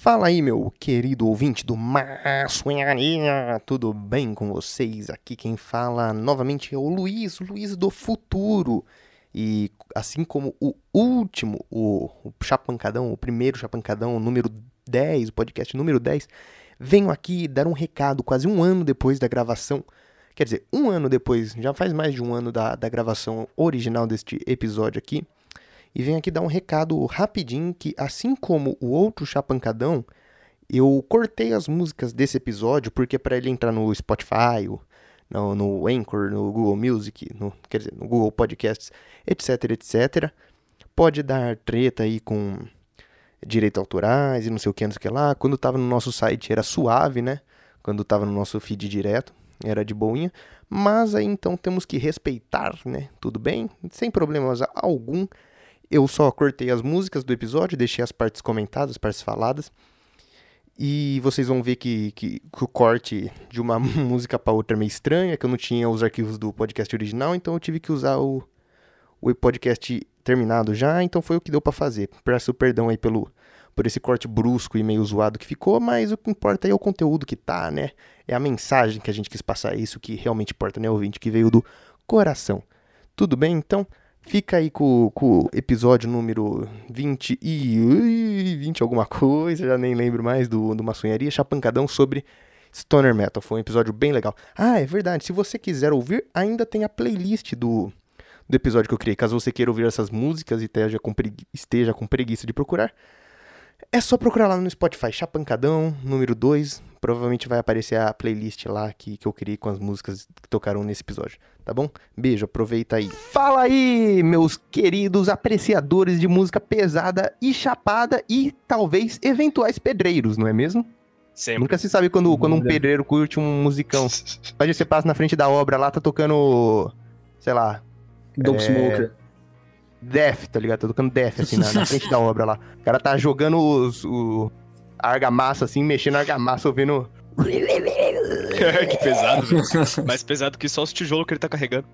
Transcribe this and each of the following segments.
Fala aí, meu querido ouvinte do Maçonharia, tudo bem com vocês? Aqui quem fala novamente é o Luiz, o Luiz do futuro. E assim como o último, o, o Chapancadão, o primeiro Chapancadão, o número 10, o podcast número 10, venho aqui dar um recado quase um ano depois da gravação. Quer dizer, um ano depois, já faz mais de um ano da, da gravação original deste episódio aqui e venho aqui dar um recado rapidinho que, assim como o outro Chapancadão, eu cortei as músicas desse episódio porque para ele entrar no Spotify, no, no Anchor, no Google Music, no, quer dizer, no Google Podcasts, etc, etc, pode dar treta aí com direitos autorais e não sei o que, não sei o que lá. Quando tava no nosso site era suave, né? Quando tava no nosso feed direto, era de boinha. Mas aí então temos que respeitar, né? Tudo bem? Sem problemas algum eu só cortei as músicas do episódio, deixei as partes comentadas, as partes faladas. E vocês vão ver que, que, que o corte de uma música para outra é meio estranha, que eu não tinha os arquivos do podcast original, então eu tive que usar o, o podcast terminado já, então foi o que deu para fazer. Peço perdão aí pelo por esse corte brusco e meio zoado que ficou, mas o que importa é o conteúdo que tá, né? É a mensagem que a gente quis passar, é isso que realmente importa, né, ouvinte, que veio do coração. Tudo bem, então? Fica aí com, com o episódio número 20 e. 20 alguma coisa, já nem lembro mais, do, do Maçonharia Chapancadão sobre Stoner Metal. Foi um episódio bem legal. Ah, é verdade. Se você quiser ouvir, ainda tem a playlist do, do episódio que eu criei. Caso você queira ouvir essas músicas e esteja com, esteja com preguiça de procurar, é só procurar lá no Spotify, Chapancadão, número 2. Provavelmente vai aparecer a playlist lá que, que eu criei com as músicas que tocaram nesse episódio, tá bom? Beijo, aproveita aí. Fala aí, meus queridos apreciadores de música pesada e chapada e talvez eventuais pedreiros, não é mesmo? Sempre. Nunca se sabe quando, quando um pedreiro curte um musicão. Pode você passa na frente da obra lá, tá tocando, sei lá... Dope é... Smoker. Death, tá ligado? Tá tocando Death, assim, na, na frente da obra lá. O cara tá jogando os, o, a argamassa, assim, mexendo a argamassa, ouvindo... que pesado, velho. Mais pesado que só os tijolos que ele tá carregando.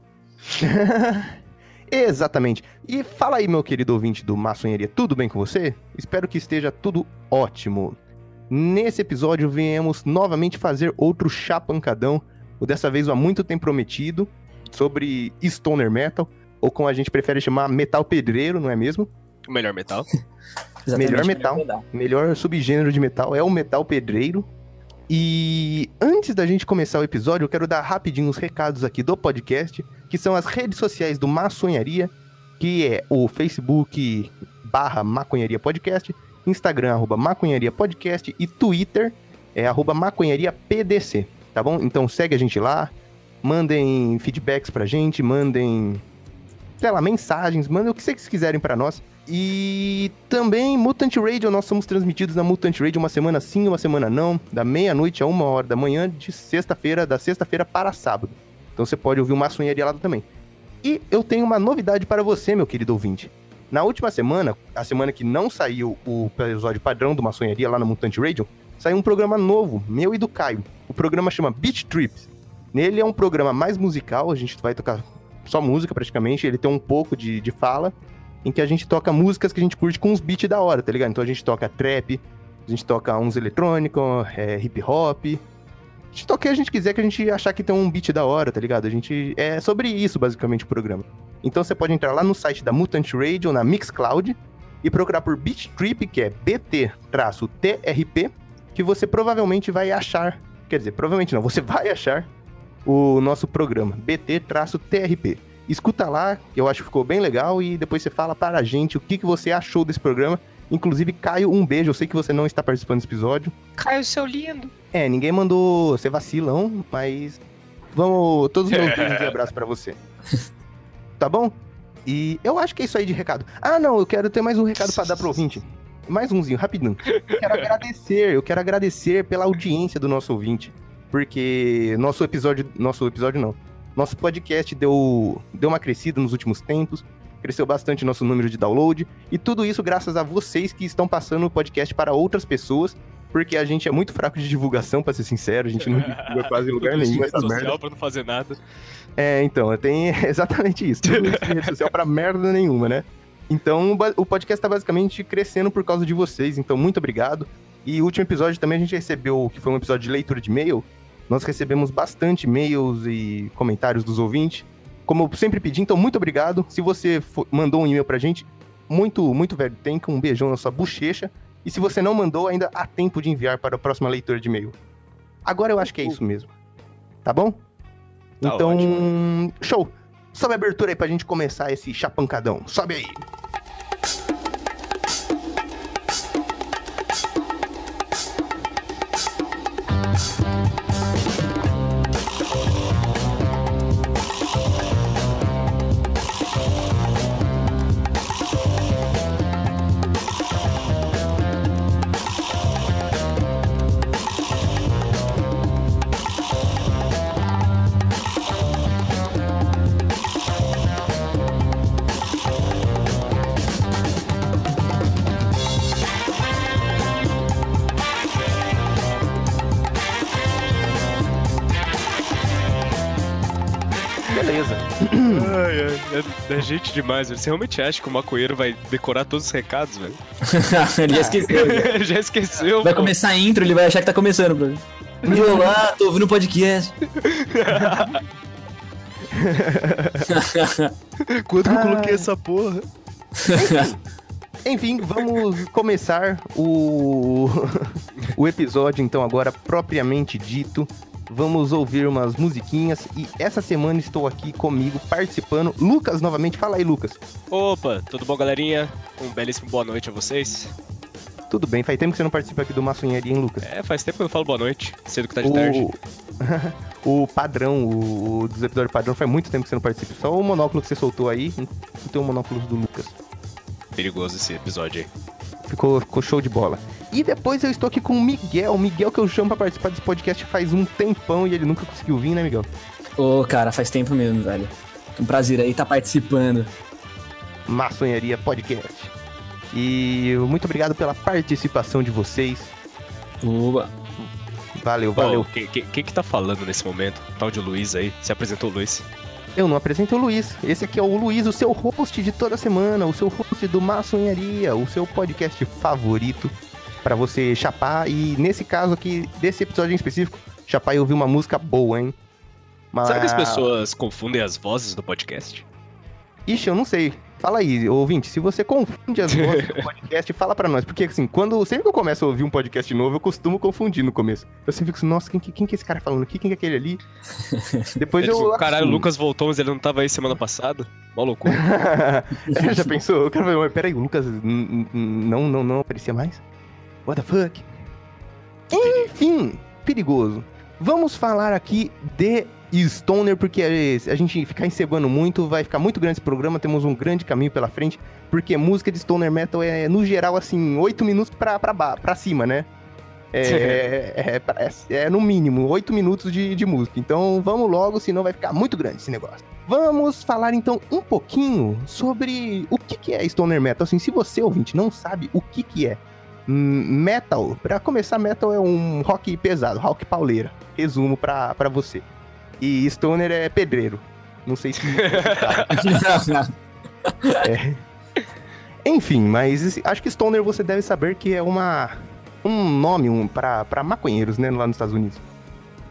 Exatamente. E fala aí, meu querido ouvinte do Maçonharia, tudo bem com você? Espero que esteja tudo ótimo. Nesse episódio, viemos novamente fazer outro chapancadão, o dessa vez há muito tempo prometido, sobre Stoner Metal ou como a gente prefere chamar, metal pedreiro, não é mesmo? O melhor metal. melhor metal, melhor subgênero de metal é o metal pedreiro. E antes da gente começar o episódio, eu quero dar rapidinho os recados aqui do podcast, que são as redes sociais do Maçonharia, que é o Facebook barra Maconharia Podcast, Instagram arroba Maconharia Podcast e Twitter é arroba Maconharia PDC, tá bom? Então segue a gente lá, mandem feedbacks pra gente, mandem sei lá, mensagens, mandem o que vocês quiserem para nós. E também Mutant Radio, nós somos transmitidos na Mutant Radio uma semana sim, uma semana não, da meia-noite a uma hora da manhã, de sexta-feira, da sexta-feira para sábado. Então você pode ouvir o Maçonharia lá também. E eu tenho uma novidade para você, meu querido ouvinte. Na última semana, a semana que não saiu o episódio padrão do Maçonharia lá na Mutant Radio, saiu um programa novo, meu e do Caio. O programa chama Beach Trips. Nele é um programa mais musical, a gente vai tocar só música praticamente, ele tem um pouco de, de fala, em que a gente toca músicas que a gente curte com uns beats da hora, tá ligado? Então a gente toca trap, a gente toca uns eletrônicos, é, hip hop. A gente toca o que a gente quiser que a gente achar que tem um beat da hora, tá ligado? A gente. É sobre isso, basicamente, o programa. Então você pode entrar lá no site da Mutant Radio, na Mixcloud, e procurar por Beat Trip, que é BT-TRP, que você provavelmente vai achar. Quer dizer, provavelmente não, você vai achar o nosso programa, BT-TRP. Escuta lá, que eu acho que ficou bem legal, e depois você fala para a gente o que, que você achou desse programa. Inclusive, Caio, um beijo. Eu sei que você não está participando desse episódio. Caio, seu lindo. É, ninguém mandou ser vacilão, mas vamos. Todos os meus beijos e abraços para você. Tá bom? E eu acho que é isso aí de recado. Ah, não, eu quero ter mais um recado para dar pro ouvinte. Mais umzinho, rapidinho. Eu quero agradecer, eu quero agradecer pela audiência do nosso ouvinte porque nosso episódio, nosso episódio não, nosso podcast deu, deu uma crescida nos últimos tempos, cresceu bastante nosso número de download, e tudo isso graças a vocês que estão passando o podcast para outras pessoas, porque a gente é muito fraco de divulgação, para ser sincero, a gente não divulga quase em lugar nenhum essa social merda. pra não fazer nada. É, então, tem exatamente isso, tudo isso de rede social pra merda nenhuma, né? Então, o podcast tá basicamente crescendo por causa de vocês, então muito obrigado. E o último episódio também a gente recebeu, que foi um episódio de leitura de e-mail, nós recebemos bastante e-mails e comentários dos ouvintes. Como eu sempre pedi, então muito obrigado. Se você for, mandou um e-mail pra gente, muito, muito velho, tem um beijão na sua bochecha. E se você não mandou, ainda há tempo de enviar para a próxima leitura de e-mail. Agora eu acho que é isso mesmo. Tá bom? Tá então, ótimo. show. Sobe a abertura aí pra gente começar esse chapancadão. Sobe aí. Beleza. É, é gente demais, velho. Você realmente acha que o maconheiro vai decorar todos os recados, velho? ele já esqueceu. já. Ele já esqueceu, Vai pô. começar a intro, ele vai achar que tá começando, bro. Olá, tô ouvindo o podcast. Quando que eu Ah. coloquei essa porra? Enfim, vamos começar o, o episódio, então, agora propriamente dito. Vamos ouvir umas musiquinhas e essa semana estou aqui comigo participando. Lucas, novamente. Fala aí, Lucas. Opa, tudo bom, galerinha? Um belíssimo boa noite a vocês. Tudo bem? Faz tempo que você não participa aqui do Maçonharia, hein, Lucas? É, faz tempo que eu falo boa noite, cedo que tá de tarde. O... o padrão, o, o dos episódios padrão, faz muito tempo que você não participa. Só o monóculo que você soltou aí, não tem o monóculo do Lucas. Perigoso esse episódio aí. Ficou, ficou show de bola. E depois eu estou aqui com o Miguel. O Miguel que eu chamo pra participar desse podcast faz um tempão e ele nunca conseguiu vir, né, Miguel? Ô, cara, faz tempo mesmo, velho. Um prazer aí tá participando. Maçonharia Podcast. E muito obrigado pela participação de vocês. Oba. Valeu, valeu. Quem, quem, quem que tá falando nesse momento? Tal de Luiz aí. Se apresentou o Luiz. Eu não apresento o Luiz. Esse aqui é o Luiz, o seu host de toda semana, o seu host do Maçonharia, o seu podcast favorito pra você chapar. E nesse caso aqui, desse episódio em específico, chapar e ouvir uma música boa, hein? Mas... Será que as pessoas confundem as vozes do podcast? Ixi, eu não sei. Fala aí, ouvinte, se você confunde as vozes do podcast, fala pra nós. Porque, assim, quando sempre que eu começo a ouvir um podcast novo, eu costumo confundir no começo. Eu sempre fico assim, nossa, quem, que- quem que é esse cara falando aqui? Quem que é aquele ali? Depois Eles- eu... Caralho, o assumo. Lucas voltou, mas ele não tava aí semana passada. Mó loucura. É, Já pensou? O cara falou, peraí, o Lucas não, não, não aparecia mais? What the fuck? Enfim, perigoso. Vamos falar aqui de Stoner, porque a gente ficar encebando muito, vai ficar muito grande esse programa, temos um grande caminho pela frente, porque música de Stoner Metal é, no geral, assim, 8 minutos pra, pra, pra cima, né? É, é, é- é no mínimo 8 minutos de, de música. Então vamos logo, senão vai ficar muito grande esse negócio. Vamos falar então um pouquinho sobre o que, que é Stoner Metal. Assim, se você, ouvinte, não sabe o que, que é hum, metal, pra começar, metal é um rock pesado, rock pauleira. Resumo pra você. E Stoner é pedreiro. Não sei se sabe. Enfim, mas acho que Stoner você deve saber que é uma um nome um, pra, pra maconheiros, né, lá nos Estados Unidos.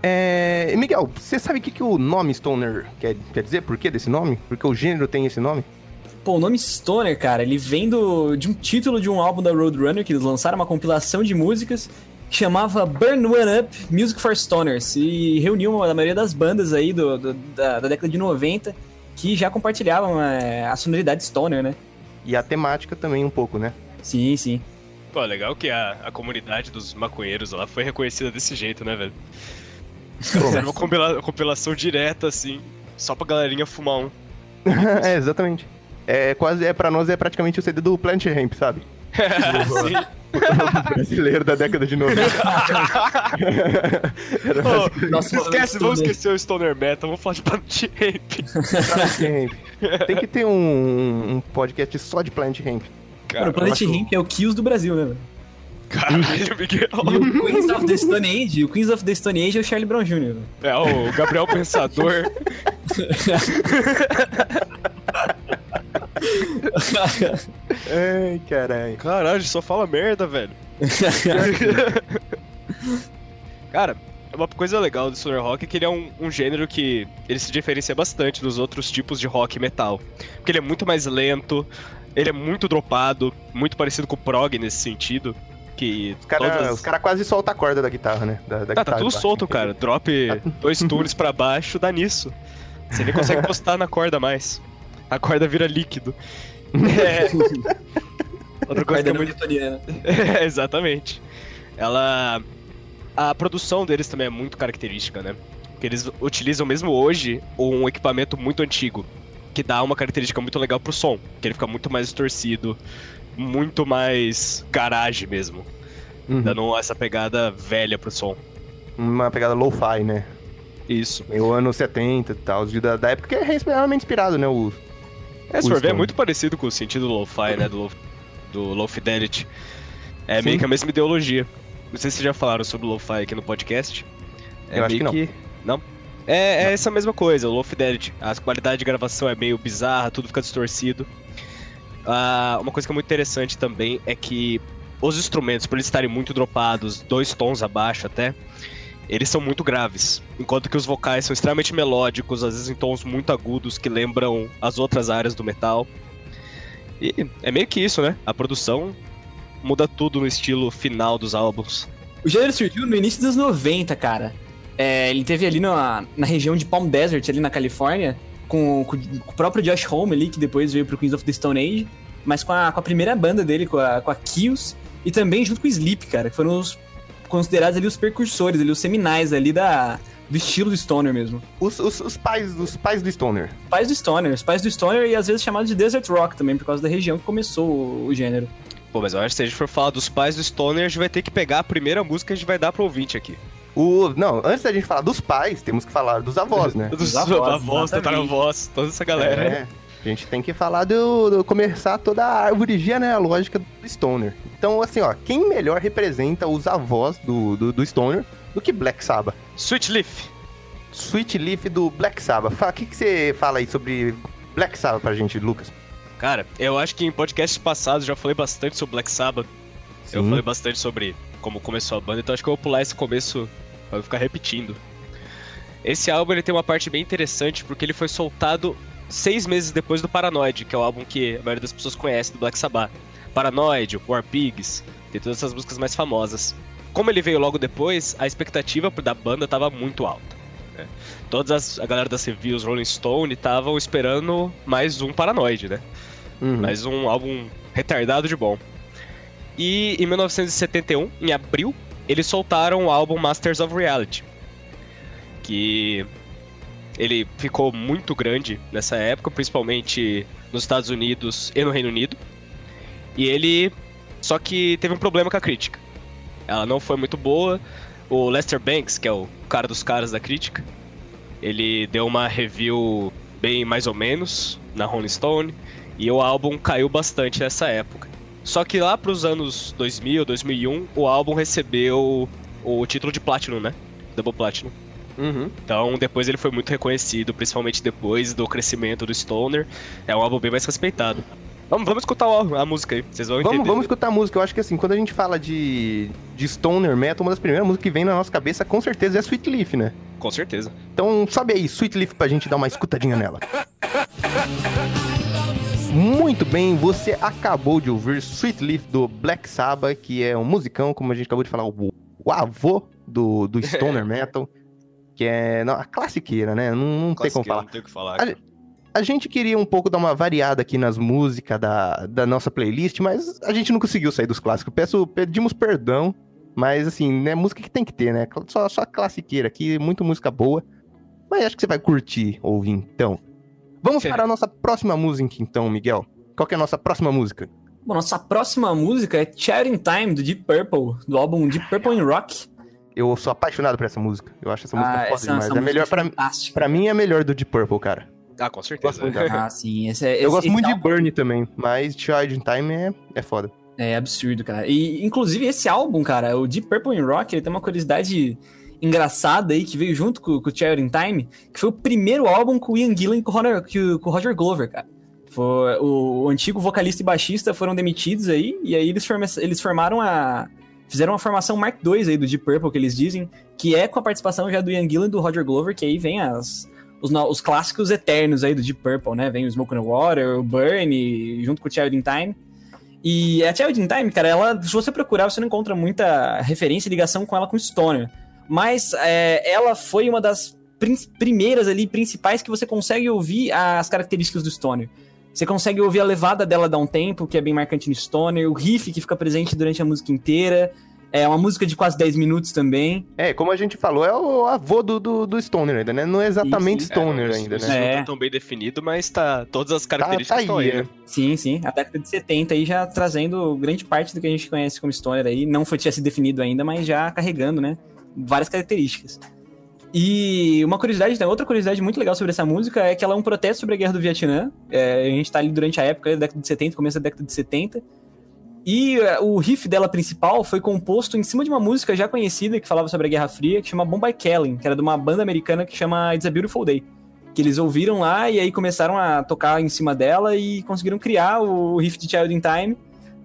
É, Miguel, você sabe o que, que o nome Stoner quer, quer dizer? Por que desse nome? Porque o gênero tem esse nome? Pô, o nome Stoner, cara, ele vem do, de um título de um álbum da Roadrunner, que eles lançaram uma compilação de músicas chamava Burn One Up Music for Stoners e reuniu a maioria das bandas aí do, do- da, da década de 90 que já compartilhavam é, a sonoridade Stoner, né? E a temática também um pouco, né? Sim, sim. Pô, legal que a, a comunidade dos maconheiros lá foi reconhecida desse jeito, né, velho? Fizeram uma compila- compilação direta, assim, só pra galerinha fumar um. é, exatamente. É quase, é, pra nós é praticamente o CD do Plant Ramp, sabe? Sim. Brasileiro da década de 90. Era Ô, basicamente Nossa, esquece, vamos Stoner. esquecer o Stoner Metal, vamos falar de Planet Ramp. Tem que ter um, um podcast só de Plant Ramp. Mano, o Planet Ramp é o Kills do Brasil, né? Caralho, Miguel. E o Queens of the Stone Age, o Queens of the Stone Age é o Charlie Brown Jr. É, o Gabriel Pensador. Ai, caralho. Caralho, só fala merda, velho. Cara, uma coisa legal do stoner rock é que ele é um, um, gênero que ele se diferencia bastante dos outros tipos de rock e metal. Porque ele é muito mais lento, ele é muito dropado, muito parecido com o prog nesse sentido. Que os caras todas... cara quase soltam a corda da guitarra, né? Da, da tá, tá tudo solto, cara. Drop dois tunes para baixo, dá nisso. Você nem consegue postar na corda mais. A corda vira líquido. É. Outra coisa que é muito. é, exatamente. Ela. A produção deles também é muito característica, né? Porque eles utilizam mesmo hoje um equipamento muito antigo, que dá uma característica muito legal pro som, que ele fica muito mais distorcido, muito mais garage mesmo. Uhum. Dando essa pegada velha pro som. Uma pegada lo-fi, né? Isso. o ano 70 e tal, da, da época é realmente inspirado, né? O, é, se for ver, é muito parecido com o sentido do lo-fi, né? Do, do low fidelity. É Sim. meio que a mesma ideologia. Não sei se vocês já falaram sobre o lo-fi aqui no podcast. É Eu acho que não. Que... Não? É, é essa mesma coisa, o low fidelity. A qualidade de gravação é meio bizarra, tudo fica distorcido. Uh, uma coisa que é muito interessante também é que os instrumentos, por eles estarem muito dropados, dois tons abaixo até, eles são muito graves. Enquanto que os vocais são extremamente melódicos, às vezes em tons muito agudos que lembram as outras áreas do metal. E é meio que isso, né? A produção muda tudo no estilo final dos álbuns. O gênero surgiu no início dos 90, cara. É, ele teve ali na, na região de Palm Desert, ali na Califórnia, com, com, o próprio Josh Homme ali, que depois veio pro Queens of the Stone Age, mas com a, com a primeira banda dele, com a, com a Kills, e também junto com o Sleep, cara, que foram os considerados ali os precursores, ali, os seminais ali da, do estilo do Stoner mesmo. Os, os, os, pais, os pais do Stoner. Pais do Stoner, os pais do Stoner e às vezes chamados de Desert Rock também, por causa da região que começou o, o gênero. Pô, mas eu acho que se a gente for falar dos pais do Stoner, a gente vai ter que pegar a primeira música que a gente vai dar pro ouvinte aqui. O, não, antes da gente falar dos pais, temos que falar dos avós, né? dos avós, avós tataravós, toda essa galera. É, a gente tem que falar do, do, começar toda a árvore genealógica do Stoner. Então, assim, ó, quem melhor representa os avós do, do, do Stoner do que Black Sabbath? Sweet Leaf. Sweet Leaf do Black Sabbath. O que, que você fala aí sobre Black Sabbath pra gente, Lucas? Cara, eu acho que em podcasts passados já falei bastante sobre Black Sabbath. Sim. Eu falei bastante sobre como começou a banda, então acho que eu vou pular esse começo pra ficar repetindo. Esse álbum ele tem uma parte bem interessante porque ele foi soltado seis meses depois do Paranoid, que é o álbum que a maioria das pessoas conhece do Black Sabbath. Paranoid, War Pigs, tem todas essas músicas mais famosas. Como ele veio logo depois, a expectativa da banda estava muito alta. Né? Todas as, a galera das reviews, Rolling Stone, estavam esperando mais um Paranoid, né? Uhum. Mais um álbum retardado de bom. E em 1971, em abril, eles soltaram o álbum Masters of Reality. Que ele ficou muito grande nessa época, principalmente nos Estados Unidos e no Reino Unido. E ele. Só que teve um problema com a crítica. Ela não foi muito boa. O Lester Banks, que é o cara dos caras da crítica, ele deu uma review bem mais ou menos na Rolling Stone. E o álbum caiu bastante nessa época. Só que lá pros anos 2000, 2001, o álbum recebeu o título de Platinum, né? Double Platinum. Uhum. Então, depois ele foi muito reconhecido, principalmente depois do crescimento do Stoner. É um álbum bem mais respeitado. Vamos, vamos escutar a, música aí, vocês vão entender. Vamos, vamos escutar a música. Eu acho que assim, quando a gente fala de, de Stoner Metal, uma das primeiras músicas que vem na nossa cabeça com certeza é Sweet Leaf, né? Com certeza. Então sobe aí, Sweet Leaf, pra gente dar uma escutadinha nela. Muito bem, você acabou de ouvir Sweet Leaf do Black Sabbath, que é um musicão, como a gente acabou de falar, o, o avô do, do Stoner Metal, que é não, a classiqueira, né? Não, não tem como falar. Não tem o que falar. A, a gente queria um pouco dar uma variada aqui nas músicas da, da nossa playlist, mas a gente não conseguiu sair dos clássicos. Peço, pedimos perdão, mas assim, né, música que tem que ter, né? Só, só classiqueira aqui, muito música boa. Mas acho que você vai curtir ouvir então. Vamos para a nossa próxima música então, Miguel. Qual que é a nossa próxima música? Bom, nossa próxima música é Chatting Time, do Deep Purple, do álbum Deep Purple in Rock. Eu sou apaixonado por essa música. Eu acho essa música ah, foda essa, demais. Essa é melhor para Pra mim é melhor do Deep Purple, cara. Ah, com certeza. ah, sim. Esse, é, esse, eu gosto muito álbum... de Burn também, mas Child in Time é, é foda. É absurdo, cara. E, inclusive, esse álbum, cara, o Deep Purple in Rock, ele tem uma curiosidade engraçada aí que veio junto com, com o Child in Time, que foi o primeiro álbum com o Ian Gillan e com o Roger, com o Roger Glover, cara. Foi, o, o, antigo vocalista e baixista foram demitidos aí, e aí eles, forma, eles formaram a. Fizeram uma formação Mark II aí do Deep Purple, que eles dizem, que é com a participação já do Ian Gillan e do Roger Glover, que aí vem as, os, os clássicos eternos aí do Deep Purple, né? Vem o Smoke on the Water, o Burn, junto com o Child in Time. E a Child in Time, cara, ela, se você procurar, você não encontra muita referência e ligação com ela com Stoner. Mas é, ela foi uma das primeiras ali, principais, que você consegue ouvir as características do Stoner. Você consegue ouvir a levada dela dar um tempo, que é bem marcante no Stoner, o riff que fica presente durante a música inteira. É uma música de quase 10 minutos também. É, como a gente falou, é o avô do, do, do Stoner ainda, né? Não é exatamente Stoner é, ainda, né? Não é. tão bem definido, mas tá, todas as características tá, tá aí, aí, né? Sim, sim. A década de 70 aí já trazendo grande parte do que a gente conhece como Stoner aí. Não foi tinha se definido ainda, mas já carregando, né? Várias características. E uma curiosidade, outra curiosidade muito legal sobre essa música é que ela é um protesto sobre a guerra do Vietnã. É, a gente tá ali durante a época, da década de 70, começo da década de 70. E uh, o riff dela principal foi composto em cima de uma música já conhecida que falava sobre a Guerra Fria, que chama Bombay Calling, que era de uma banda americana que chama It's a Beautiful Day. Que eles ouviram lá e aí começaram a tocar em cima dela e conseguiram criar o riff de Child in Time.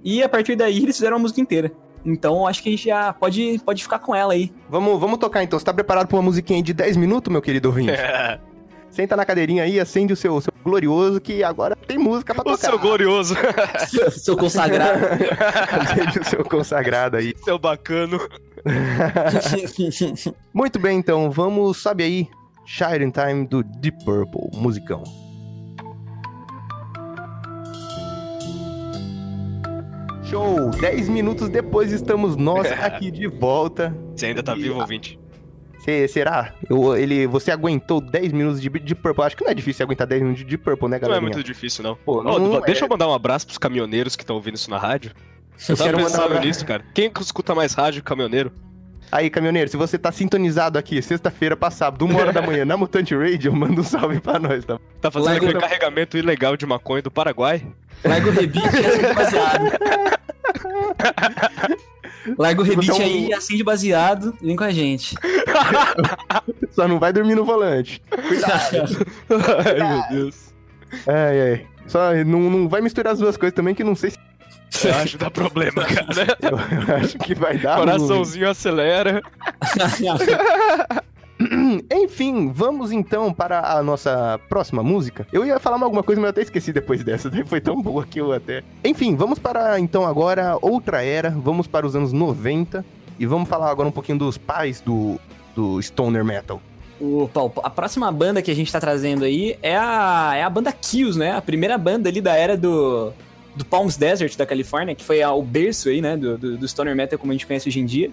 E a partir daí eles fizeram a música inteira. Então acho que a gente já pode, pode ficar com ela aí. Vamos, vamos tocar então. Você tá preparado pra uma musiquinha de 10 minutos, meu querido ouvinte? Senta na cadeirinha aí, acende o seu, seu glorioso, que agora tem música pra tocar. O seu glorioso. seu consagrado. acende o seu consagrado aí. Seu bacano. Muito bem, então, vamos, sabe aí, Shining Time do Deep Purple, musicão. Show! 10 minutos depois estamos nós aqui de volta. Você ainda tá e... vivo, ouvinte? Cê, será? Eu, ele, você aguentou 10 minutos de Deep Purple? Acho que não é difícil aguentar 10 minutos de Deep Purple, né, galera? Não é muito difícil, não. Pô, não, não deixa é... eu mandar um abraço pros caminhoneiros que estão ouvindo isso na rádio. Eu, eu tava pensando mandar... nisso, cara. Quem escuta mais rádio caminhoneiro? Aí, caminhoneiro, se você tá sintonizado aqui, sexta-feira pra sábado, uma hora da manhã, na Mutante Radio, manda um salve pra nós, tá? Tá fazendo Largo aquele carregamento ilegal de maconha do Paraguai? Larga o rebite e baseado. Larga o rebite um... aí, acende baseado, vem com a gente. Só não vai dormir no volante. Cuidado. ai, meu Deus. Ai, ai. Só não, não vai misturar as duas coisas também, que não sei se eu acho que dá problema, cara. Eu, eu acho que vai dar. Coraçãozinho ruim. acelera. Enfim, vamos então para a nossa próxima música. Eu ia falar alguma coisa, mas eu até esqueci depois dessa. Foi tão boa que eu até. Enfim, vamos para então agora outra era. Vamos para os anos 90 e vamos falar agora um pouquinho dos pais do, do Stoner Metal. Opa, a próxima banda que a gente tá trazendo aí é a, é a banda Kills, né? A primeira banda ali da era do, do Palms Desert da Califórnia, que foi o berço aí, né? Do, do, do Stoner Metal como a gente conhece hoje em dia.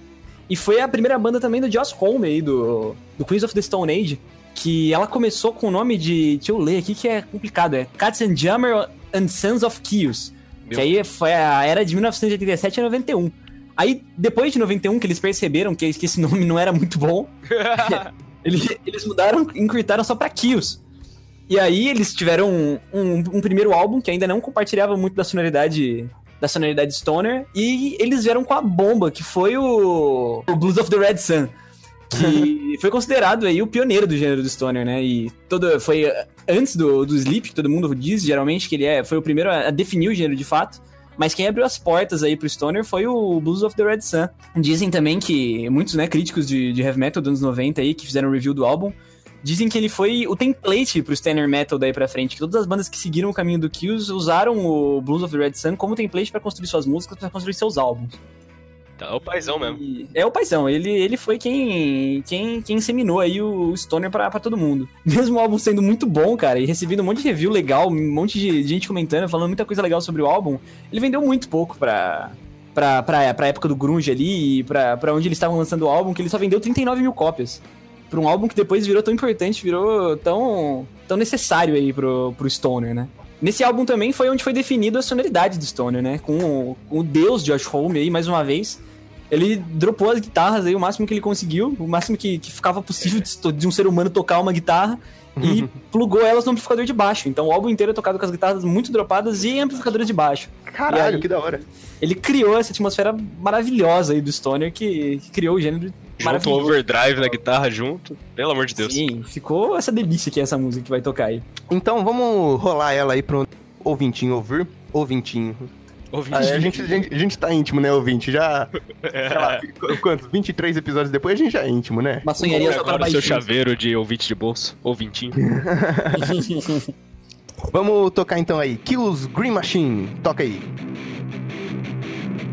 E foi a primeira banda também do Joss Home aí, do, do Queens of the Stone Age, que ela começou com o nome de. Deixa eu ler aqui que é complicado, é Cats and Jammer and Sons of Chaos. Que aí foi a era de 1987 a 91. Aí, depois de 91, que eles perceberam que, que esse nome não era muito bom, eles, eles mudaram, encurtaram só pra Chaos. E aí eles tiveram um, um, um, primeiro álbum que ainda não compartilhava muito da sonoridade da sonoridade stoner, e eles vieram com a bomba, que foi o, o Blues of the Red Sun, que foi considerado aí o pioneiro do gênero do stoner, né? E todo foi antes do, do Sleep, que todo mundo diz geralmente que ele é, foi o primeiro a definir o gênero de fato. Mas quem abriu as portas aí pro Stoner foi o Blues of the Red Sun. Dizem também que muitos né, críticos de, de heavy metal dos anos 90 aí, que fizeram review do álbum, Dizem que ele foi o template pro Stoner Metal daí pra frente, que todas as bandas que seguiram o caminho do Kills usaram o Blues of the Red Sun como template para construir suas músicas, para construir seus álbuns. Então, é o paizão mesmo. E é o paizão, ele, ele foi quem, quem, quem inseminou aí o Stoner pra, pra todo mundo. Mesmo o álbum sendo muito bom, cara, e recebendo um monte de review legal, um monte de gente comentando, falando muita coisa legal sobre o álbum, ele vendeu muito pouco pra, pra, pra, pra época do grunge ali, e pra, pra onde eles estavam lançando o álbum, que ele só vendeu 39 mil cópias pra um álbum que depois virou tão importante, virou tão, tão necessário aí pro, pro Stoner, né? Nesse álbum também foi onde foi definido a sonoridade do Stoner, né? Com o, com o deus Josh Homme aí, mais uma vez. Ele dropou as guitarras aí o máximo que ele conseguiu, o máximo que, que ficava possível de, de um ser humano tocar uma guitarra e plugou elas no amplificador de baixo. Então o álbum inteiro é tocado com as guitarras muito dropadas e amplificadores de baixo. Caralho, aí, que da hora. Ele criou essa atmosfera maravilhosa aí do Stoner que, que criou o gênero Junto o overdrive na guitarra junto. Pelo amor de Deus. Sim, ficou essa delícia que é essa música que vai tocar aí. Então vamos rolar ela aí pro ouvintinho ouvir, ouvintinho. Ouvinte. Ah, a, gente, a, gente, a gente tá íntimo, né, ouvinte? Já, sei lá, qu- quantos? 23 episódios depois a gente já é íntimo, né? Maçonharia só para seu chaveiro de ouvinte de bolso. Ouvintinho. Vamos tocar então aí. Kills Green Machine. Toca aí.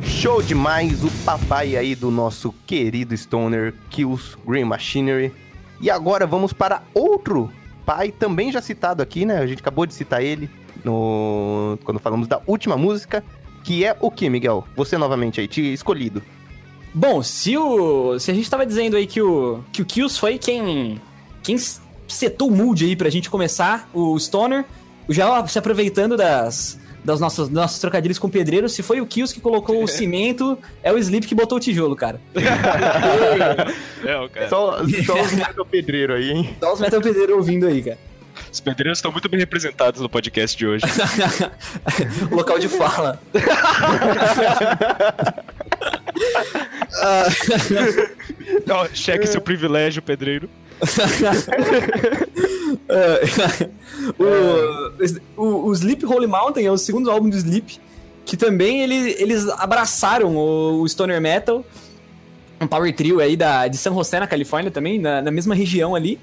Show demais o papai aí do nosso querido Stoner, Kills Green Machinery. E agora vamos para outro pai, também já citado aqui, né? A gente acabou de citar ele no quando falamos da última música, que é o que, Miguel? Você novamente aí, te escolhido. Bom, se o. Se a gente tava dizendo aí que o. que o Kills foi quem. quem setou o mood aí pra gente começar o Stoner, já se aproveitando das. Das nossas, nossos trocadilhos com pedreiro, se foi o Kills que colocou o cimento, é o Sleep que botou o tijolo, cara. É, cara. Só, só os metal pedreiro aí, hein? Só os metal pedreiros ouvindo aí, cara. Os pedreiros estão muito bem representados no podcast de hoje. o local de fala. Ó, cheque seu privilégio, pedreiro. O, o, o Sleep Holy Mountain é o segundo álbum do Sleep, que também ele, eles abraçaram o, o Stoner Metal, um power trio aí da, de San José, na Califórnia também, na, na mesma região ali.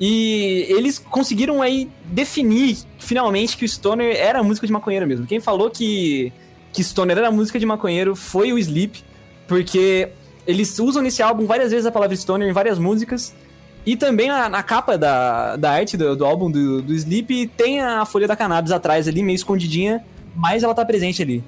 E eles conseguiram aí definir finalmente que o Stoner era música de maconheiro mesmo. Quem falou que, que Stoner era música de maconheiro foi o Sleep, porque eles usam nesse álbum várias vezes a palavra Stoner em várias músicas. E também na, na capa da, da arte do, do álbum do, do Sleep tem a folha da cannabis atrás ali, meio escondidinha, mas ela tá presente ali.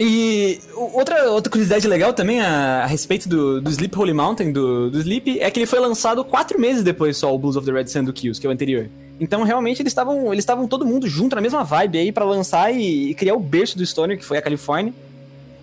E outra, outra curiosidade legal também a, a respeito do, do Sleep Holy Mountain, do, do Sleep, é que ele foi lançado quatro meses depois só, o Blues of the Red Sun do Kills, que é o anterior. Então realmente eles estavam eles estavam todo mundo junto na mesma vibe aí pra lançar e, e criar o berço do Stoner, que foi a Califórnia.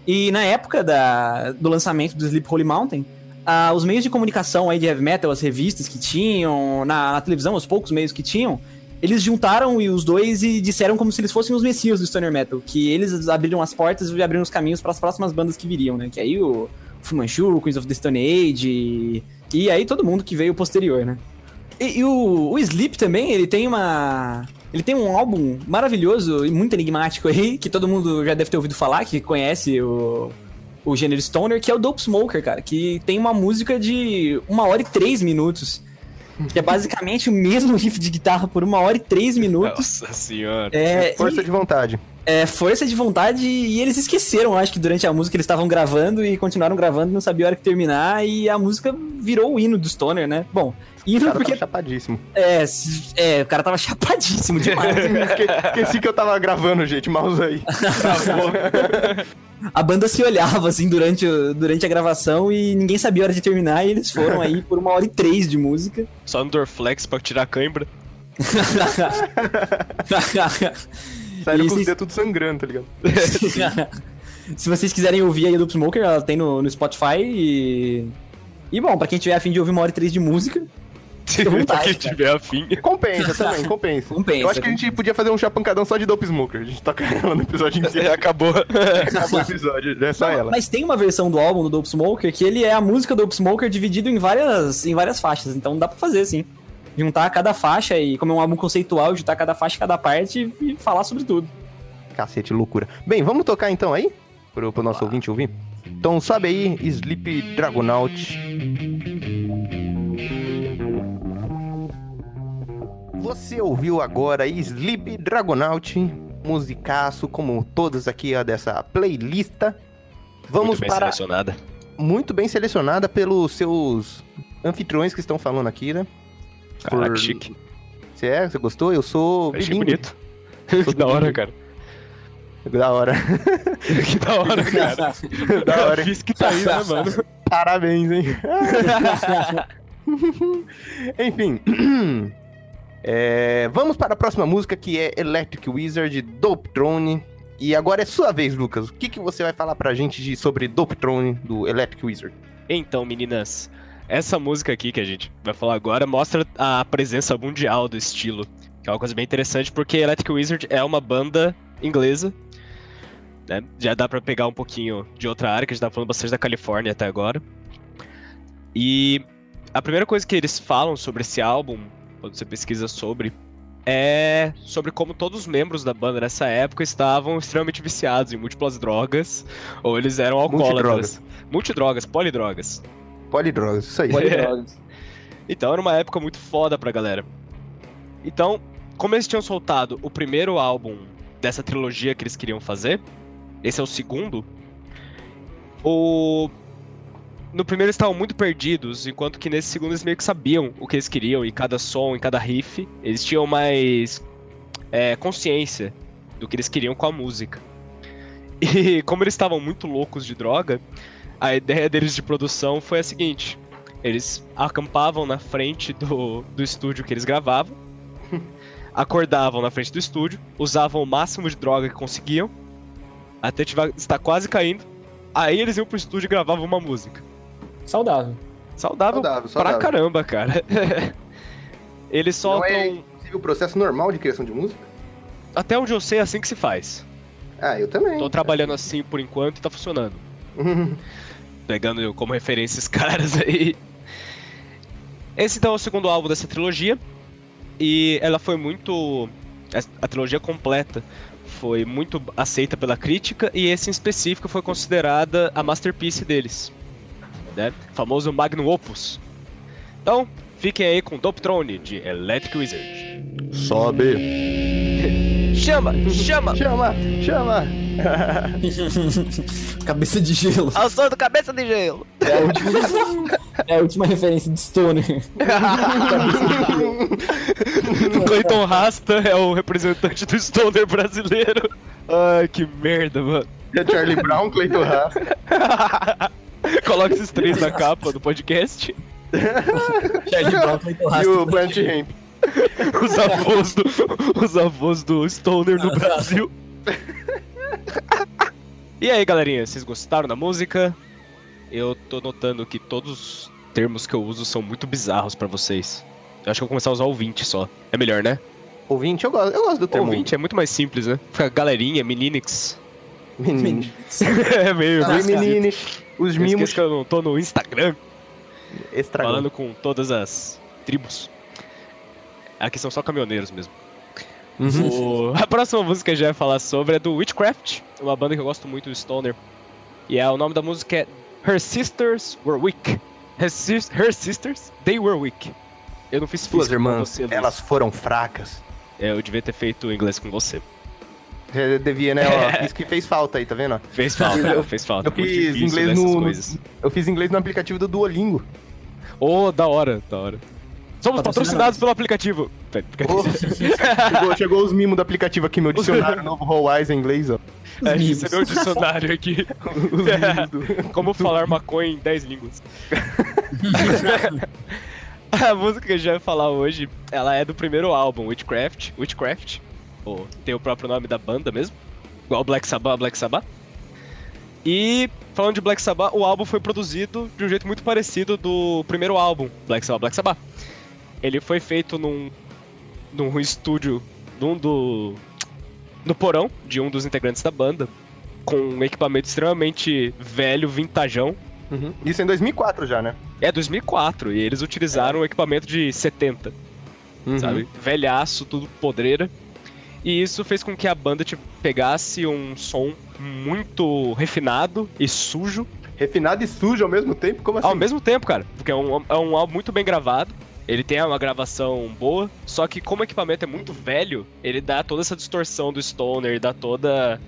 E na época da, do lançamento do Sleep Holy Mountain, ah, os meios de comunicação aí de heavy metal, as revistas que tinham, na, na televisão, os poucos meios que tinham, eles juntaram os dois e disseram como se eles fossem os messias do Stoner Metal, que eles abriram as portas e abriram os caminhos para as próximas bandas que viriam, né? Que aí o Fu Manchu, Queens of the Stone Age e, e aí todo mundo que veio posterior, né? E, e o, o Sleep também, ele tem uma... Ele tem um álbum maravilhoso e muito enigmático aí, que todo mundo já deve ter ouvido falar, que conhece o, o gênero Stoner, que é o Dope Smoker, cara, que tem uma música de uma hora e três minutos. Que é basicamente o mesmo riff de guitarra por uma hora e três minutos. Nossa senhora. É, Força de vontade. é força de vontade e eles esqueceram, acho que durante a música eles estavam gravando e continuaram gravando, não sabia a hora que terminar e a música virou o hino do Stoner, né? Bom, O hino cara porque tá chapadíssimo. é, é, o cara tava chapadíssimo demais. Esque- Esqueci que eu tava gravando, gente. Mouse aí. a banda se olhava assim durante, o- durante a gravação e ninguém sabia a hora de terminar e eles foram aí por uma hora e três de música. Só no Dorflex pra tirar a cãibra. Saíram com os dedos tudo sangrando, tá ligado? Se vocês quiserem ouvir aí a Loop Smoker, ela tem no, no Spotify e. E bom, pra quem tiver afim de ouvir uma hora e três de música, vontade, quem tiver afim. Compensa também, compensa. Compensa, Eu acho que a gente podia fazer um chapancadão só de Dope Smoker. A gente toca ela no episódio inteiro. É, acabou. Acabou o episódio, é só ela. Mas tem uma versão do álbum do Dope Smoker que ele é a música do Dope Smoker dividido em várias, em várias faixas. Então dá pra fazer, sim. Juntar cada faixa e, como é um álbum conceitual, juntar cada faixa e cada parte e, e falar sobre tudo. Cacete, loucura. Bem, vamos tocar então aí? Pro, pro nosso ouvinte ouvir? Então sobe aí, Sleep Dragonaut. Você ouviu agora Sleep Dragonaut, musicaço como todas aqui ó, dessa playlista. Vamos Muito bem para selecionada. muito bem selecionada pelos seus anfitriões que estão falando aqui, né? Caraca, Por- chique. Você é? Você gostou? Eu sou Achei bilíngue. bonito. que da hora, cara. Da hora. que da hora, cara. da hora. Fiz que tá aí, né, mano? Parabéns, hein? Enfim. É, vamos para a próxima música que é Electric Wizard, Dope Throne. E agora é sua vez, Lucas. O que, que você vai falar pra gente de, sobre Dope Throne do Electric Wizard? Então, meninas, essa música aqui que a gente vai falar agora mostra a presença mundial do estilo, que é uma coisa bem interessante porque Electric Wizard é uma banda inglesa, né? Já dá pra pegar um pouquinho de outra área, que a gente tá falando bastante da Califórnia até agora. E a primeira coisa que eles falam sobre esse álbum, quando você pesquisa sobre, é sobre como todos os membros da banda nessa época estavam extremamente viciados em múltiplas drogas, ou eles eram alcoólatras. Multidrogas, polidrogas. Polidrogas, isso aí. Polidrogas. Então era uma época muito foda pra galera. Então, como eles tinham soltado o primeiro álbum dessa trilogia que eles queriam fazer, esse é o segundo, o... No primeiro eles estavam muito perdidos, enquanto que nesse segundo eles meio que sabiam o que eles queriam, em cada som, em cada riff. Eles tinham mais é, consciência do que eles queriam com a música. E como eles estavam muito loucos de droga, a ideia deles de produção foi a seguinte: eles acampavam na frente do, do estúdio que eles gravavam, acordavam na frente do estúdio, usavam o máximo de droga que conseguiam, até estar quase caindo. Aí eles iam pro estúdio e gravavam uma música. Saudável. Saudável, Saudável, pra saudável. caramba, cara. eles Não soltam. é inclusive, o processo normal de criação de música? Até onde eu sei, é assim que se faz. Ah, eu também. Tô trabalhando assim por enquanto e tá funcionando. Pegando como referência esses caras aí. Esse então é o segundo álbum dessa trilogia. E ela foi muito. A trilogia completa foi muito aceita pela crítica. E esse em específico foi considerada a masterpiece deles. Né? O famoso Magnum Opus. Então, fiquem aí com Doptrone de Electric Wizard. Sobe. Chama! Chama! Chama, chama. Cabeça de gelo. Ao som do cabeça de gelo! É a última, é a última referência de Stoner. Clayton Rasta é o representante do Stoner brasileiro. Ai, que merda, mano. A Charlie Brown, Cleiton Haas. Coloca esses três na capa do podcast. E o. Brant Hemp. Os avós do, os avós do Stoner no Brasil. E aí, galerinha, vocês gostaram da música? Eu tô notando que todos os termos que eu uso são muito bizarros pra vocês. Eu acho que eu vou começar a usar ouvinte só. É melhor, né? Ouvinte, eu gosto, eu gosto do termo. Ouvinte é muito mais simples, né? Fica galerinha, meninix. Menino. é meio. Ah, Os mimos que eu não tô no Instagram estragam. falando com todas as tribos. Aqui são só caminhoneiros mesmo. Uhum. O- A próxima música que a gente vai falar sobre é do Witchcraft, uma banda que eu gosto muito do Stoner. E é, o nome da música é Her Sisters Were Weak. Her, sis- Her Sisters, They Were Weak. Eu não fiz Suas irmãs, você, elas foram fracas. É, eu devia ter feito inglês com você. É, Devia, né? Ó, isso que fez falta aí, tá vendo? Fez falta, Eu- fez falta. Eu fiz difícil inglês no, coisas. Eu fiz inglês no aplicativo do Duolingo. Ô, da hora, da hora. Somos Patrocinado. patrocinados pelo aplicativo. Pera, Ô, aplicativo. chegou, chegou os mimos do aplicativo aqui, meu dicionário novo Rollwise em inglês, ó. É, Os mimos. recebeu o dicionário aqui. Os mimos do... Como falar maconha em 10 línguas. a música que a gente vai falar hoje, ela é do primeiro álbum, Witchcraft. Witchcraft. Ou tem o próprio nome da banda mesmo. Igual Black Sabbath, Black Sabbath. E falando de Black Sabbath, o álbum foi produzido de um jeito muito parecido do primeiro álbum, Black Sabbath, Black Sabbath. Ele foi feito num, num estúdio, num do, no porão de um dos integrantes da banda, com um equipamento extremamente velho, vintajão. Uhum. Isso em 2004 já, né? É 2004 e eles utilizaram um equipamento de 70, Uhum. sabe? Velhaço, tudo podreira. E isso fez com que a banda tipo, pegasse um som muito refinado e sujo Refinado e sujo ao mesmo tempo? Como assim? ao mesmo tempo, cara. Porque é um, é um álbum muito bem gravado. Ele tem uma gravação boa, só que como o equipamento é muito velho, ele dá toda essa distorção do stoner, dá toda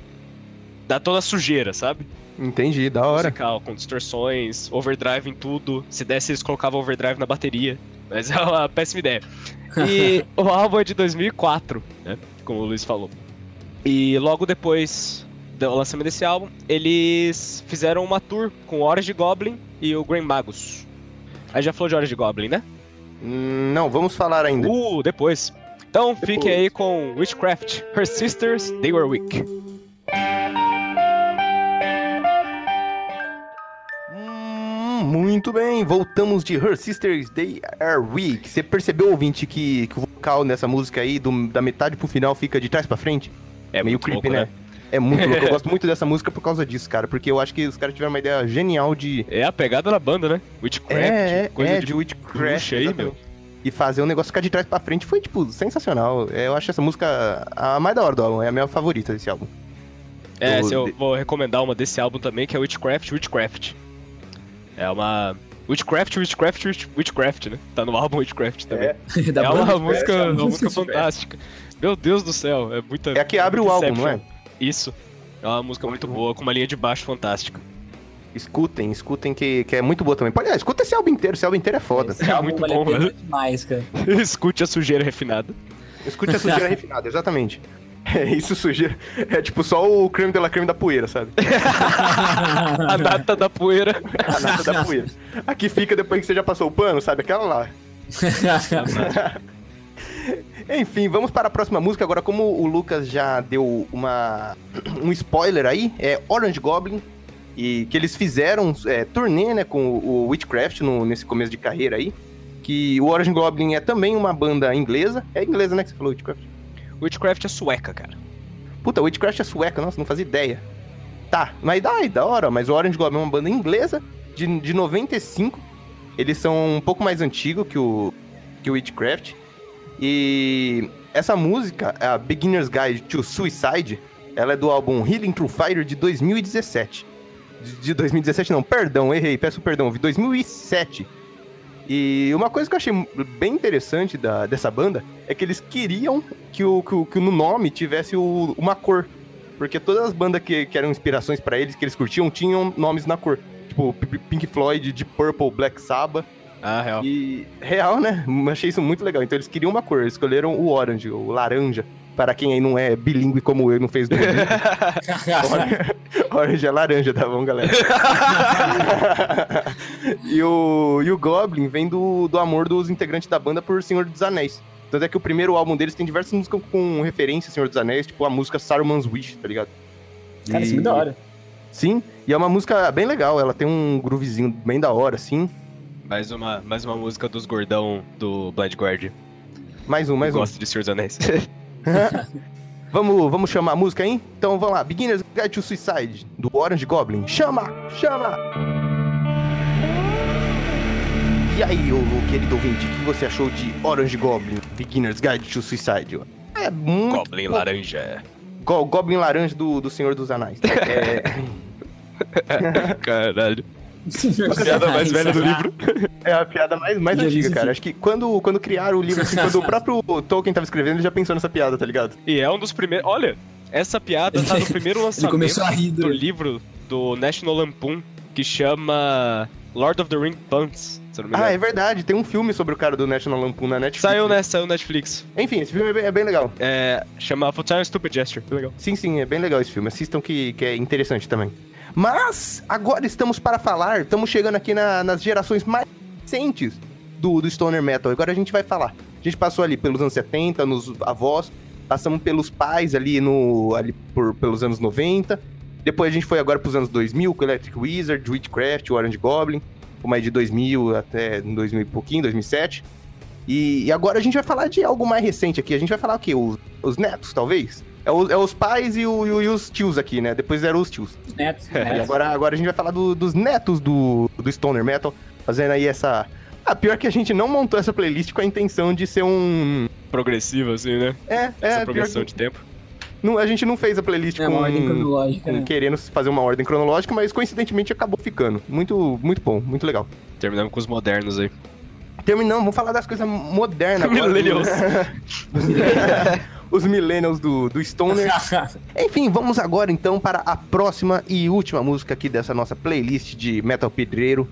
dá toda a sujeira, sabe? Entendi, da hora. musical, com distorções, overdrive em tudo. Se desse, eles colocavam overdrive na bateria. Mas é uma péssima ideia. E o álbum é de 2004, né? Como o Luiz falou. E logo depois do lançamento desse álbum, eles fizeram uma tour com Orange Goblin e o Green Magus. Aí já falou de Orange Goblin, né? Não, vamos falar ainda. Uh, depois. Então Depois. fiquem aí com Witchcraft, Her Sisters, They Were Weak. Hum, muito bem, voltamos de Her Sisters They Are Weak. Você percebeu, ouvinte, que, que nessa música aí, do- da metade pro final, fica de trás pra frente? É Meio creepy, louco, né? É muito louco. Eu gosto muito dessa música por causa disso, cara. Porque eu acho que os caras tiveram uma ideia genial de. É a pegada da banda, né? Witchcraft, é, é, coisa é, de de Witchcraft. aí, meu. e fazer o negócio ficar de trás pra frente foi, tipo, sensacional. Eu acho essa música a mais da hora do álbum, é a minha favorita desse álbum. É, Do- se eu vou recomendar uma desse álbum também, que é Witchcraft, Witchcraft. É uma. Witchcraft, Witchcraft, Witch- Witchcraft, né? Tá no álbum Witchcraft também. É, Da uma banda música, Witchcraft, uma música fantástica. Meu Deus do céu, é muita. É a que abre o álbum, não é? Isso. É uma música muito boa, com uma linha de baixo fantástica. Escutem, escutem que, que é muito boa também. Pode, é, escuta esse álbum inteiro, esse álbum inteiro é foda. Esse álbum muito vale bom, a pena velho. demais, cara. Escute a sujeira refinada. Escute a sujeira refinada, exatamente. É isso, sujeira. É tipo só o creme de la creme da poeira, sabe? A data da poeira. A nata da poeira. Aqui fica depois que você já passou o pano, sabe? Aquela lá. Enfim, vamos para a próxima música. Agora, como o Lucas já deu uma, um spoiler aí, é Orange Goblin. E que eles fizeram é, turnê né, com o Witchcraft no- nesse começo de carreira aí. Que o Orange Goblin é também uma banda inglesa. É inglesa, né, que você falou, Witchcraft? Witchcraft é sueca, cara. Puta, Witchcraft é sueca, nossa, não fazia ideia. Tá, mas dá, da hora, mas o Orange Goblin é uma banda inglesa de, de 95. Eles são um pouco mais antigos que o, que o Witchcraft. E essa música, a Beginner's Guide to Suicide, ela é do álbum Healing Through Fire de 2017. De, de 2017 não, perdão, errei, peço perdão, de 2007. E uma coisa que eu achei bem interessante da, dessa banda é que eles queriam que, o, que, o- que no nome tivesse o- uma cor. Porque todas as bandas que, que eram inspirações pra eles, que eles curtiam, tinham nomes na cor. Tipo, Pink Floyd, Deep Purple, Black Sabbath. Ah, real. E real, né? Achei isso muito legal. Então eles queriam uma cor, eles escolheram o orange, o laranja. Para quem aí não é bilíngue como eu, não fez do Orange é laranja, tá bom, galera? e, o, e o Goblin vem do, do amor dos integrantes da banda por Senhor dos Anéis. Tanto é que o primeiro álbum deles tem diversas músicas com referência a Senhor dos Anéis, tipo a música Saruman's Wish, tá ligado? Cara, isso é muito da hora. Sim, e é uma música bem legal, ela tem um groovezinho bem da hora, assim. mais, uma, mais uma música dos gordão do Blind Guardian. Mais um, mais um. Gosta de Senhor dos Anéis. Vamos, vamos chamar a música aí? Então vamos lá, Beginner's Guide to Suicide, do Orange Goblin. Chama, chama! E aí, ô, querido ouvinte, o que você achou de Orange Goblin, Beginner's Guide to Suicide? É muito... Goblin laranja. Go- Goblin Laranja do, do Senhor dos Anéis. É, Caralho. Piada mais velha do livro. é a piada mais, mais antiga, cara. Acho que quando, quando criaram o livro, assim, quando o próprio Tolkien tava escrevendo, ele já pensou nessa piada, tá ligado? E é um dos primeiros. Olha, essa piada tá no primeiro lançamento começou a rir do do... livro do National Lampoon que chama Lord of the Ring Pants. Ah, é verdade, tem um filme sobre o cara do National Lampoon na Netflix. Saiu, né? Saiu Netflix. Enfim, esse filme é bem, é bem legal. É, chama Full Time Stupid Gesture. Foi legal. Sim, sim, é bem legal esse filme. Assistam que, que é interessante também. Mas, agora estamos para falar, estamos chegando aqui na- nas gerações mais recentes do, do Stoner Metal. Agora a gente vai falar. A gente passou ali pelos anos 70, nos avós, passamos pelos pais ali, no, ali por, pelos anos 90. Depois a gente foi agora pros anos 2000, com Electric Wizard, Witchcraft, Orange Goblin. Como aí de 2000 até 2000 e pouquinho, 2007. E, e agora a gente vai falar de algo mais recente aqui. A gente vai falar o quê? Os, os netos, talvez? É, os- é os pais e, o- e o- e os tios aqui, né? Depois eram os tios. Neto, E neto. agora, agora a gente vai falar do- dos netos do, do Stoner Metal, fazendo aí essa. Ah, pior que a gente não montou essa playlist com a intenção de ser um. Progressivo, assim, né? É, Essa é. Pior progressão que, de tempo. não, a gente não fez a playlist É com, uma ordem cronológica, com né? querendo fazer uma ordem cronológica, mas coincidentemente acabou ficando. Muito, muito bom, muito legal. Terminamos com os modernos aí. Terminamos, vamos falar das coisas modernas agora. Millennials. Os millennials do, do Stoner. Enfim, vamos agora então para a próxima e última música aqui dessa nossa playlist de Metal Pedreiro.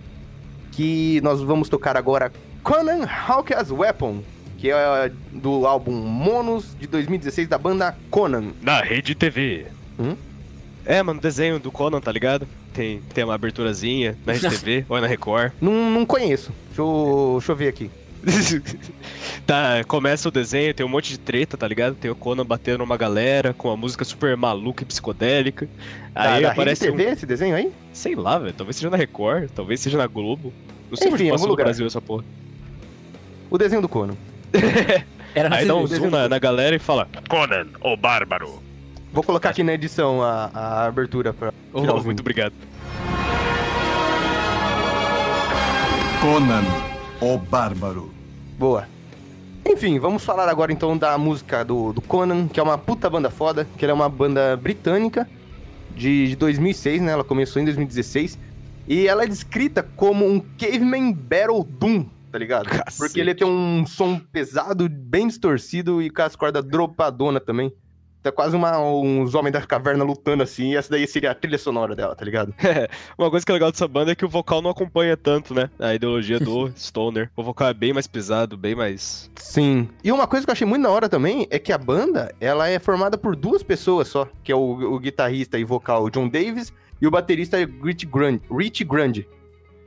Que nós vamos tocar agora Conan Hawk's Weapon, que é do álbum Monos de 2016 da banda Conan. Na Rede TV. Hum? É, mano, desenho do Conan, tá ligado? Tem, tem uma aberturazinha na Rede TV ou é na Record. Não, não conheço. Deixa eu, deixa eu ver aqui. tá, começa o desenho, tem um monte de treta, tá ligado? Tem o Conan batendo numa galera com uma música super maluca e psicodélica. Da, Aí da aparece Rede um, TV esse desenho aí? Sei lá, velho. Talvez seja na Record, talvez seja na Globo. Não sei Enfim, onde passou no. Brasil essa porra. O desenho do Conan. Era na Aí dá um TV. zoom na, na galera e fala: Conan, o Bárbaro. Vou colocar aqui na edição a, a abertura pra. Oh, muito obrigado. Conan, o Bárbaro. Boa. Enfim, vamos falar agora então da música do, do Conan, que é uma puta banda foda, que ela é uma banda britânica de, de 2006, né? Ela começou em 2016. E ela é descrita como um Caveman Battle Doom, tá ligado? Cacete. Porque ele tem um som pesado, bem distorcido e com as cordas dropadona também. Tá quase uma, uns homens da caverna lutando assim, e essa daí seria a trilha sonora dela, tá ligado? Uma coisa que é legal dessa banda é que o vocal não acompanha tanto, né? A ideologia do Stoner. O vocal é bem mais pesado, bem mais. Sim. E uma coisa que eu achei muito na hora também é que a banda, ela é formada por duas pessoas só, que é o, o guitarrista e vocal John Davis e o baterista Rich Grande. Rich Grande.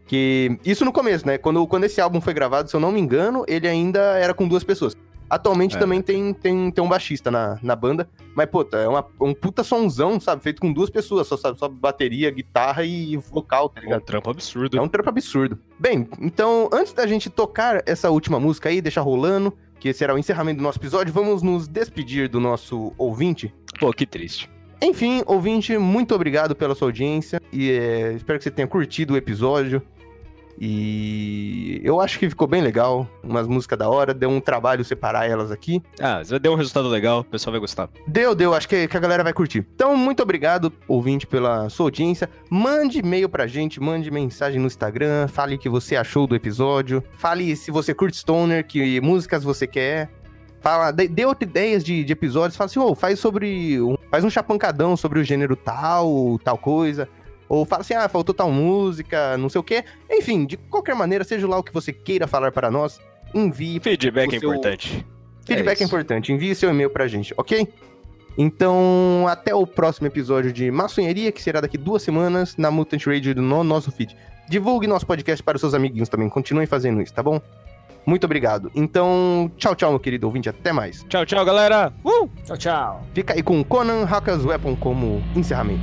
Que isso no começo, né? Quando, quando esse álbum foi gravado, se eu não me engano, ele ainda era com duas pessoas. Atualmente É. também tem, tem, tem um baixista na, na banda, mas, puta, é uma, um puta sonzão, sabe? Feito com duas pessoas, só, sabe? Só bateria, guitarra e vocal, tá É um ligado? trampo absurdo. É um trampo absurdo. Bem, então, antes da gente tocar essa última música aí, deixar rolando, que será o encerramento do nosso episódio, vamos nos despedir do nosso ouvinte. Pô, que triste. Enfim, ouvinte, muito obrigado pela sua audiência e é, espero que você tenha curtido o episódio. E eu acho que ficou bem legal, umas músicas da hora, deu um trabalho separar elas aqui. Ah, já deu um resultado legal, o pessoal vai gostar. Deu, deu, acho que, que a galera vai curtir. Então, muito obrigado, ouvinte, pela sua audiência. Mande e-mail pra gente, mande mensagem no Instagram, fale o que você achou do episódio, fale se você curte Stoner, que músicas você quer. Fala, dê, dê outras ideias de, de episódios, fala assim, ô, faz sobre. um- faz um chapancadão sobre o gênero tal, tal coisa. Ou fala assim, ah, faltou tal música, não sei o quê. Enfim, de qualquer maneira, seja lá o que você queira falar para nós, envie Feedback O é seu- importante. Feedback é, isso. importante. Envie seu e-mail pra gente, ok? Então, até o próximo episódio de Maçonharia, que será daqui duas semanas na Mutant Radio no nosso feed. Divulgue nosso podcast para os seus amiguinhos também. Continuem fazendo isso, tá bom? Muito obrigado. Então, tchau, tchau, meu querido ouvinte. Até mais. Tchau, tchau, galera! Uh! Tchau, tchau. Fica aí com Conan Hacker's Weapon como encerramento.